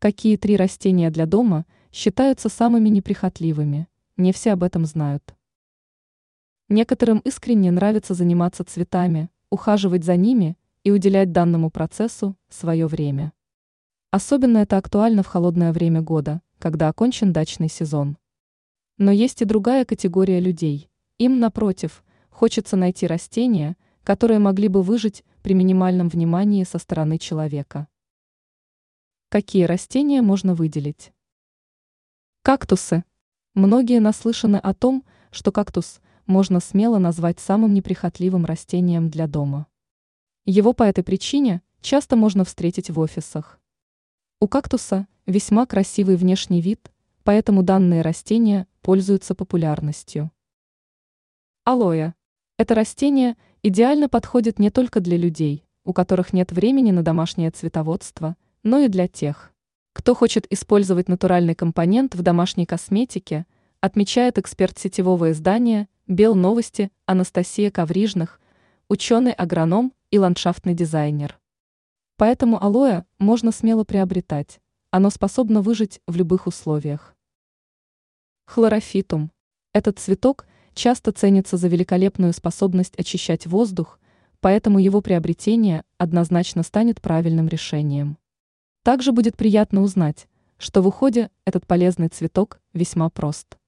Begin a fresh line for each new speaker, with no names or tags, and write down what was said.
Какие три растения для дома считаются самыми неприхотливыми? Не все об этом знают. Некоторым искренне нравится заниматься цветами, ухаживать за ними и уделять данному процессу свое время. Особенно это актуально в холодное время года, когда окончен дачный сезон. Но есть и другая категория людей. Им, напротив, хочется найти растения, которые могли бы выжить при минимальном внимании со стороны человека. Какие растения можно выделить? Кактусы. Многие наслышаны о том, что кактус можно смело назвать самым неприхотливым растением для дома. Его по этой причине часто можно встретить в офисах. У кактуса весьма красивый внешний вид, поэтому данные растения пользуются популярностью. Алоэ. Это растение идеально подходит не только для людей, у которых нет времени на домашнее цветоводство – но и для тех, кто хочет использовать натуральный компонент в домашней косметике, отмечает эксперт сетевого издания «Бел новости» Анастасия Коврижных, ученый-агроном и ландшафтный дизайнер. Поэтому алоэ можно смело приобретать, оно способно выжить в любых условиях. Хлорофитум. Этот цветок часто ценится за великолепную способность очищать воздух, поэтому его приобретение однозначно станет правильным решением. Также будет приятно узнать, что в уходе этот полезный цветок весьма прост.